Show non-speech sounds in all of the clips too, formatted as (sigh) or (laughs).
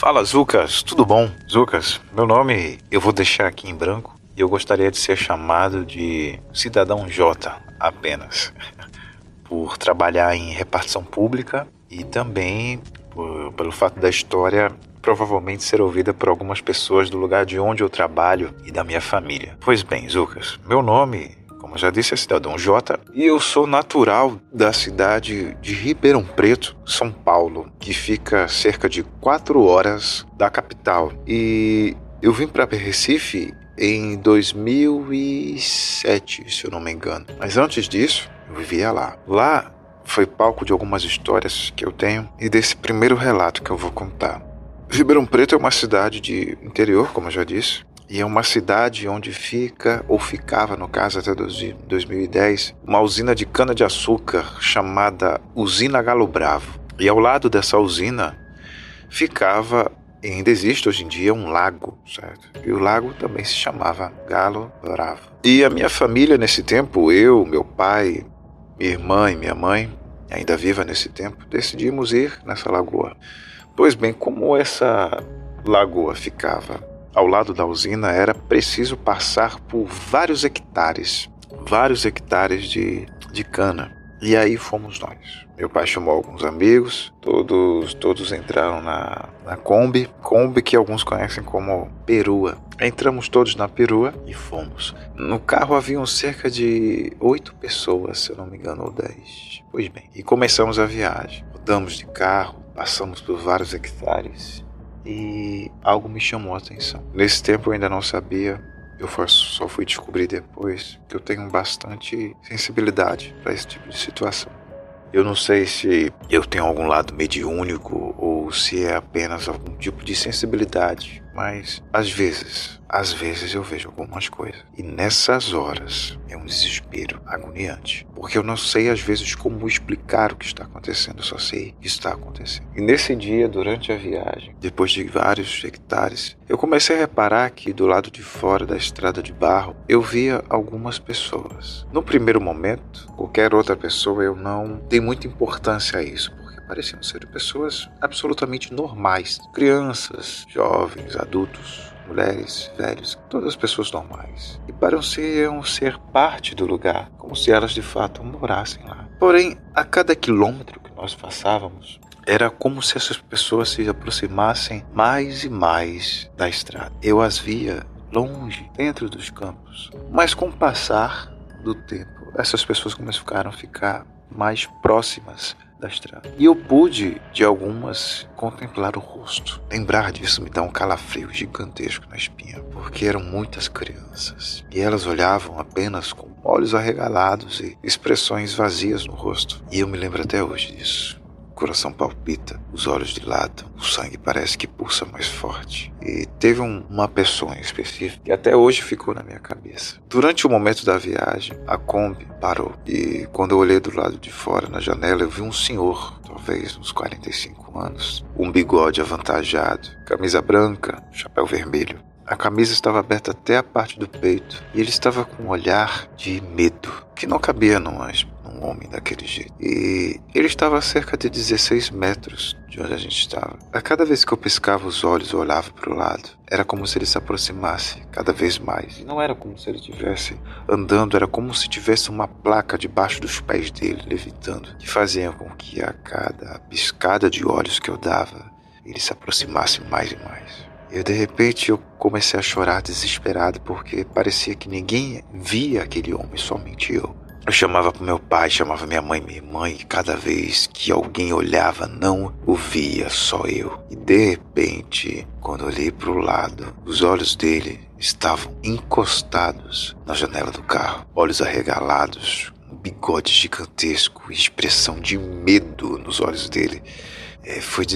Fala, Zucas, tudo bom? Zucas, meu nome eu vou deixar aqui em branco e eu gostaria de ser chamado de Cidadão J apenas, (laughs) por trabalhar em repartição pública e também por, pelo fato da história provavelmente ser ouvida por algumas pessoas do lugar de onde eu trabalho e da minha família. Pois bem, Zucas, meu nome como já disse, é Cidadão J. E eu sou natural da cidade de Ribeirão Preto, São Paulo, que fica cerca de quatro horas da capital. E eu vim para Recife em 2007, se eu não me engano. Mas antes disso, eu vivia lá. Lá foi palco de algumas histórias que eu tenho e desse primeiro relato que eu vou contar. Ribeirão Preto é uma cidade de interior, como eu já disse, e é uma cidade onde fica, ou ficava no caso até 2010, uma usina de cana-de-açúcar chamada Usina Galo Bravo. E ao lado dessa usina ficava, e ainda existe hoje em dia, um lago, certo? E o lago também se chamava Galo Bravo. E a minha família nesse tempo, eu, meu pai, minha irmã e minha mãe, ainda viva nesse tempo, decidimos ir nessa lagoa. Pois bem, como essa lagoa ficava ao lado da usina, era preciso passar por vários hectares, vários hectares de, de cana. E aí fomos nós. Meu pai chamou alguns amigos, todos todos entraram na, na Kombi, Kombi que alguns conhecem como perua. Entramos todos na perua e fomos. No carro haviam cerca de oito pessoas, se eu não me engano, ou dez. Pois bem, e começamos a viagem. Rodamos de carro, passamos por vários hectares e algo me chamou a atenção. Nesse tempo eu ainda não sabia, eu só fui descobrir depois que eu tenho bastante sensibilidade para esse tipo de situação. Eu não sei se eu tenho algum lado mediúnico ou se é apenas algum tipo de sensibilidade, mas às vezes, às vezes eu vejo algumas coisas. E nessas horas é um desespero agoniante, porque eu não sei às vezes como explicar o que está acontecendo, eu só sei que está acontecendo. E nesse dia, durante a viagem, depois de vários hectares, eu comecei a reparar que do lado de fora da estrada de barro eu via algumas pessoas. No primeiro momento, qualquer outra pessoa eu não dei muita importância a isso, pareciam ser pessoas absolutamente normais, crianças, jovens, adultos, mulheres, velhos, todas as pessoas normais. E pareciam ser parte do lugar, como se elas de fato morassem lá. Porém, a cada quilômetro que nós passávamos, era como se essas pessoas se aproximassem mais e mais da estrada. Eu as via longe, dentro dos campos. Mas com o passar do tempo, essas pessoas começaram a ficar mais próximas da estrada. E eu pude, de algumas, contemplar o rosto. Lembrar disso me dá um calafrio gigantesco na espinha, porque eram muitas crianças. E elas olhavam apenas com olhos arregalados e expressões vazias no rosto. E eu me lembro até hoje disso coração palpita, os olhos dilatam, o sangue parece que pulsa mais forte. E teve um, uma pessoa em específico que até hoje ficou na minha cabeça. Durante o momento da viagem, a Kombi parou e quando eu olhei do lado de fora na janela, eu vi um senhor, talvez uns 45 anos, um bigode avantajado, camisa branca, chapéu vermelho. A camisa estava aberta até a parte do peito e ele estava com um olhar de medo que não cabia num, num homem daquele jeito. E ele estava a cerca de 16 metros de onde a gente estava. A cada vez que eu piscava os olhos e olhava para o lado, era como se ele se aproximasse cada vez mais. E não era como se ele estivesse andando, era como se tivesse uma placa debaixo dos pés dele, levitando, que fazia com que a cada piscada de olhos que eu dava, ele se aproximasse mais e mais. E de repente eu comecei a chorar desesperado porque parecia que ninguém via aquele homem, somente eu. Eu chamava pro meu pai, chamava minha mãe, minha irmã, e cada vez que alguém olhava, não o via, só eu. E de repente, quando olhei para o lado, os olhos dele estavam encostados na janela do carro, olhos arregalados, um bigode gigantesco, expressão de medo nos olhos dele. É, foi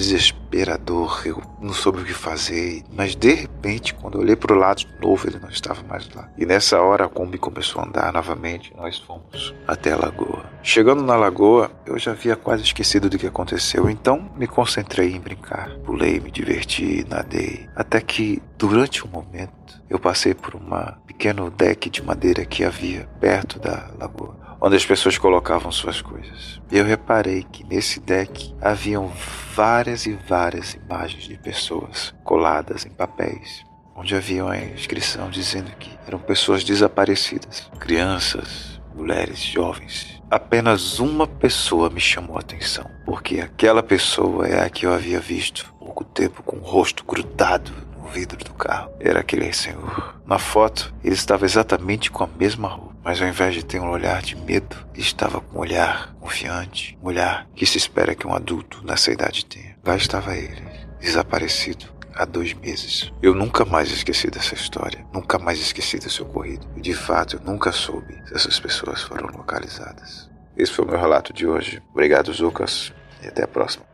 desesperador, eu não soube o que fazer, mas de repente, quando eu olhei para o lado de novo, ele não estava mais lá. E nessa hora a Kombi começou a andar novamente, nós fomos até a lagoa. Chegando na lagoa, eu já havia quase esquecido do que aconteceu, então me concentrei em brincar. Pulei, me diverti, nadei, até que durante um momento eu passei por uma pequeno deck de madeira que havia perto da lagoa onde as pessoas colocavam suas coisas. Eu reparei que nesse deck haviam várias e várias imagens de pessoas coladas em papéis, onde havia uma inscrição dizendo que eram pessoas desaparecidas, crianças, mulheres, jovens. Apenas uma pessoa me chamou a atenção, porque aquela pessoa é a que eu havia visto pouco tempo com o rosto grudado no vidro do carro. Era aquele senhor. Na foto, ele estava exatamente com a mesma roupa mas ao invés de ter um olhar de medo, estava com um olhar confiante, um olhar que se espera que um adulto nessa idade tenha. Lá estava ele, desaparecido há dois meses. Eu nunca mais esqueci dessa história, nunca mais esqueci desse ocorrido. E de fato, eu nunca soube se essas pessoas foram localizadas. Esse foi o meu relato de hoje. Obrigado, Lucas, e até a próxima.